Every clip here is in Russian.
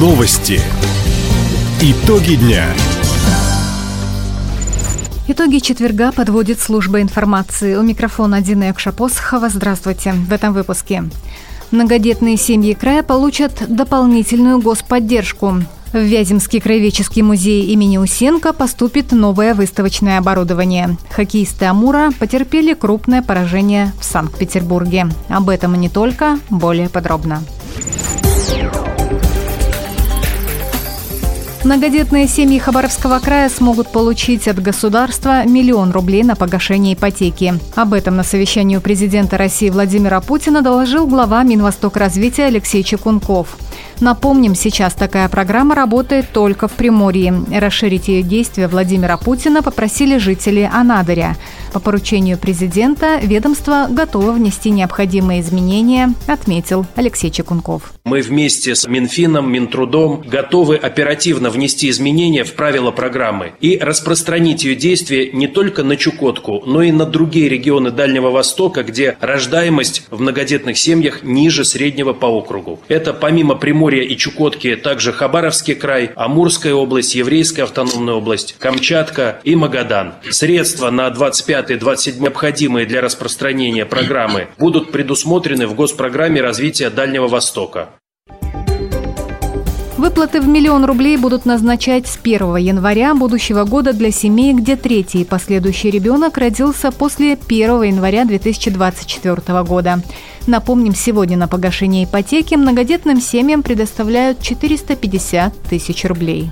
Новости. Итоги дня. Итоги четверга подводит служба информации. У микрофона Дина Якшапосхова. Здравствуйте. В этом выпуске. Многодетные семьи края получат дополнительную господдержку. В Вяземский краеведческий музей имени Усенко поступит новое выставочное оборудование. Хоккеисты Амура потерпели крупное поражение в Санкт-Петербурге. Об этом и не только, более подробно. Многодетные семьи Хабаровского края смогут получить от государства миллион рублей на погашение ипотеки. Об этом на совещании у президента России Владимира Путина доложил глава Минвосток развития Алексей Чекунков. Напомним, сейчас такая программа работает только в Приморье. Расширить ее действие Владимира Путина попросили жители Анадыря. По поручению президента ведомство готово внести необходимые изменения, отметил Алексей Чекунков. Мы вместе с Минфином, Минтрудом готовы оперативно внести изменения в правила программы и распространить ее действие не только на Чукотку, но и на другие регионы Дальнего Востока, где рождаемость в многодетных семьях ниже среднего по округу. Это помимо Приморья и Чукотки также Хабаровский край, Амурская область, Еврейская автономная область, Камчатка и Магадан. Средства на 25 25 необходимые для распространения программы, будут предусмотрены в госпрограмме развития Дальнего Востока. Выплаты в миллион рублей будут назначать с 1 января будущего года для семей, где третий и последующий ребенок родился после 1 января 2024 года. Напомним, сегодня на погашение ипотеки многодетным семьям предоставляют 450 тысяч рублей.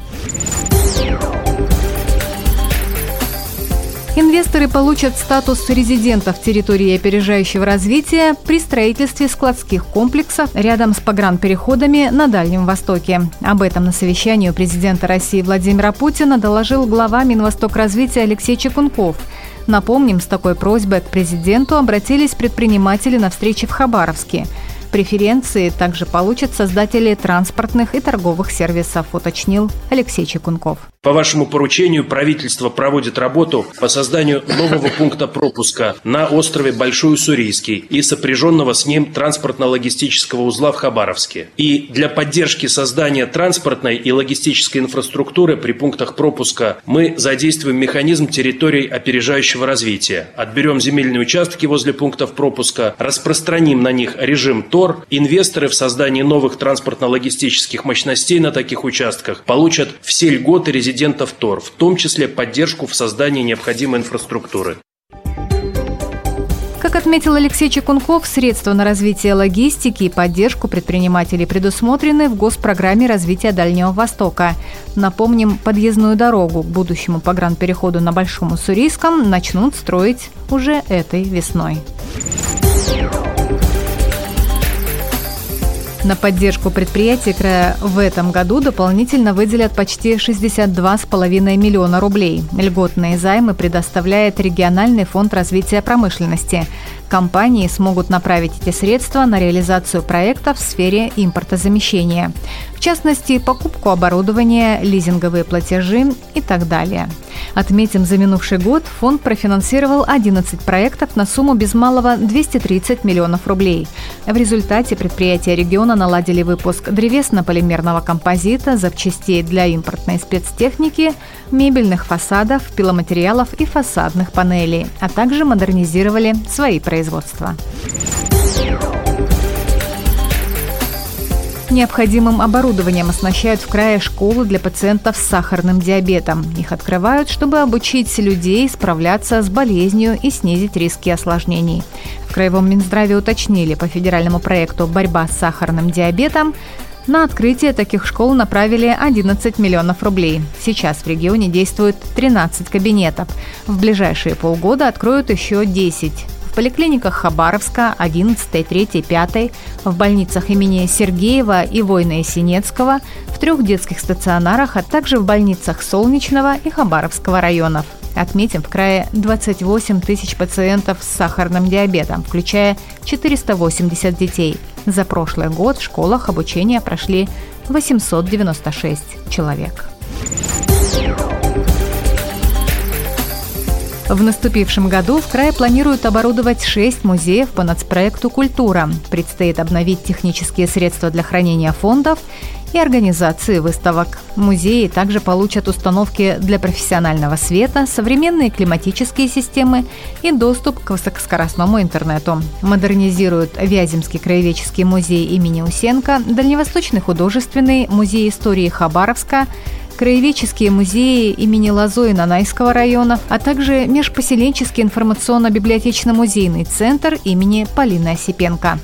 Инвесторы получат статус резидентов территории опережающего развития при строительстве складских комплексов рядом с погранпереходами на Дальнем Востоке. Об этом на совещании у президента России Владимира Путина доложил глава Минвосток развития Алексей Чекунков. Напомним, с такой просьбой к президенту обратились предприниматели на встрече в Хабаровске – Преференции также получат создатели транспортных и торговых сервисов, уточнил Алексей Чекунков. По вашему поручению правительство проводит работу по созданию нового пункта пропуска на острове Большой Уссурийский и сопряженного с ним транспортно-логистического узла в Хабаровске. И для поддержки создания транспортной и логистической инфраструктуры при пунктах пропуска мы задействуем механизм территорий опережающего развития. Отберем земельные участки возле пунктов пропуска, распространим на них режим ТОР. Инвесторы в создании новых транспортно-логистических мощностей на таких участках получат все льготы резидентов резидентов ТОР, в том числе поддержку в создании необходимой инфраструктуры. Как отметил Алексей Чекунков, средства на развитие логистики и поддержку предпринимателей предусмотрены в госпрограмме развития Дальнего Востока. Напомним, подъездную дорогу к будущему погранпереходу на Большом Уссурийском начнут строить уже этой весной. На поддержку предприятий края в этом году дополнительно выделят почти 62,5 миллиона рублей. Льготные займы предоставляет региональный фонд развития промышленности. Компании смогут направить эти средства на реализацию проектов в сфере импортозамещения. В частности, покупку оборудования, лизинговые платежи и так далее. Отметим, за минувший год фонд профинансировал 11 проектов на сумму без малого 230 миллионов рублей. В результате предприятия региона наладили выпуск древесно-полимерного композита, запчастей для импортной спецтехники, мебельных фасадов, пиломатериалов и фасадных панелей, а также модернизировали свои производства. Необходимым оборудованием оснащают в крае школы для пациентов с сахарным диабетом. Их открывают, чтобы обучить людей справляться с болезнью и снизить риски осложнений. В Краевом Минздраве уточнили по федеральному проекту «Борьба с сахарным диабетом» На открытие таких школ направили 11 миллионов рублей. Сейчас в регионе действует 13 кабинетов. В ближайшие полгода откроют еще 10 поликлиниках Хабаровска 11, 3, 5, в больницах имени Сергеева и Война Синецкого, в трех детских стационарах, а также в больницах Солнечного и Хабаровского районов. Отметим, в крае 28 тысяч пациентов с сахарным диабетом, включая 480 детей. За прошлый год в школах обучения прошли 896 человек. В наступившем году в крае планируют оборудовать шесть музеев по нацпроекту «Культура». Предстоит обновить технические средства для хранения фондов и организации выставок. Музеи также получат установки для профессионального света, современные климатические системы и доступ к высокоскоростному интернету. Модернизируют Вяземский краеведческий музей имени Усенко, Дальневосточный художественный музей истории Хабаровска, краеведческие музеи имени Лозой Нанайского района, а также межпоселенческий информационно-библиотечно-музейный центр имени Полины Осипенко.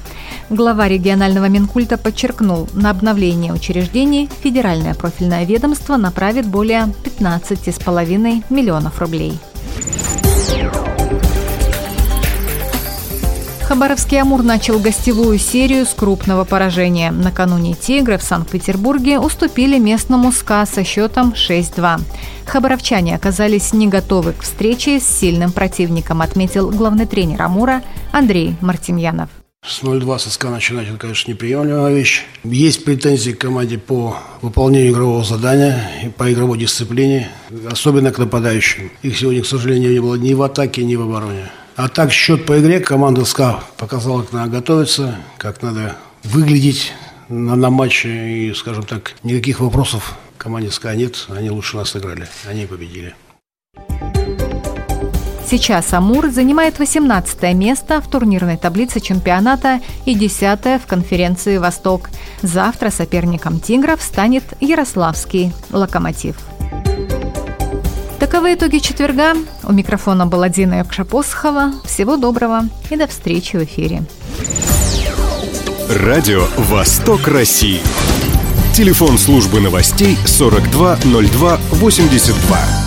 Глава регионального Минкульта подчеркнул, на обновление учреждений федеральное профильное ведомство направит более 15,5 миллионов рублей. Хабаровский «Амур» начал гостевую серию с крупного поражения. Накануне «Тигры» в Санкт-Петербурге уступили местному «СКА» со счетом 6-2. Хабаровчане оказались не готовы к встрече с сильным противником, отметил главный тренер «Амура» Андрей Мартемьянов. С 0-2 со СКА начинать, это, конечно, неприемлемая вещь. Есть претензии к команде по выполнению игрового задания и по игровой дисциплине, особенно к нападающим. Их сегодня, к сожалению, не было ни в атаке, ни в обороне. А так счет по игре команда СКА показала, как надо готовиться, как надо выглядеть на, на матче. И, скажем так, никаких вопросов команде СКА нет. Они лучше нас сыграли. Они победили. Сейчас Амур занимает 18 место в турнирной таблице чемпионата и 10 в конференции «Восток». Завтра соперником «Тигров» станет Ярославский «Локомотив». Таковы итоги четверга. У микрофона была Дина Якшапосхова. Всего доброго и до встречи в эфире. Радио «Восток России». Телефон службы новостей 420282.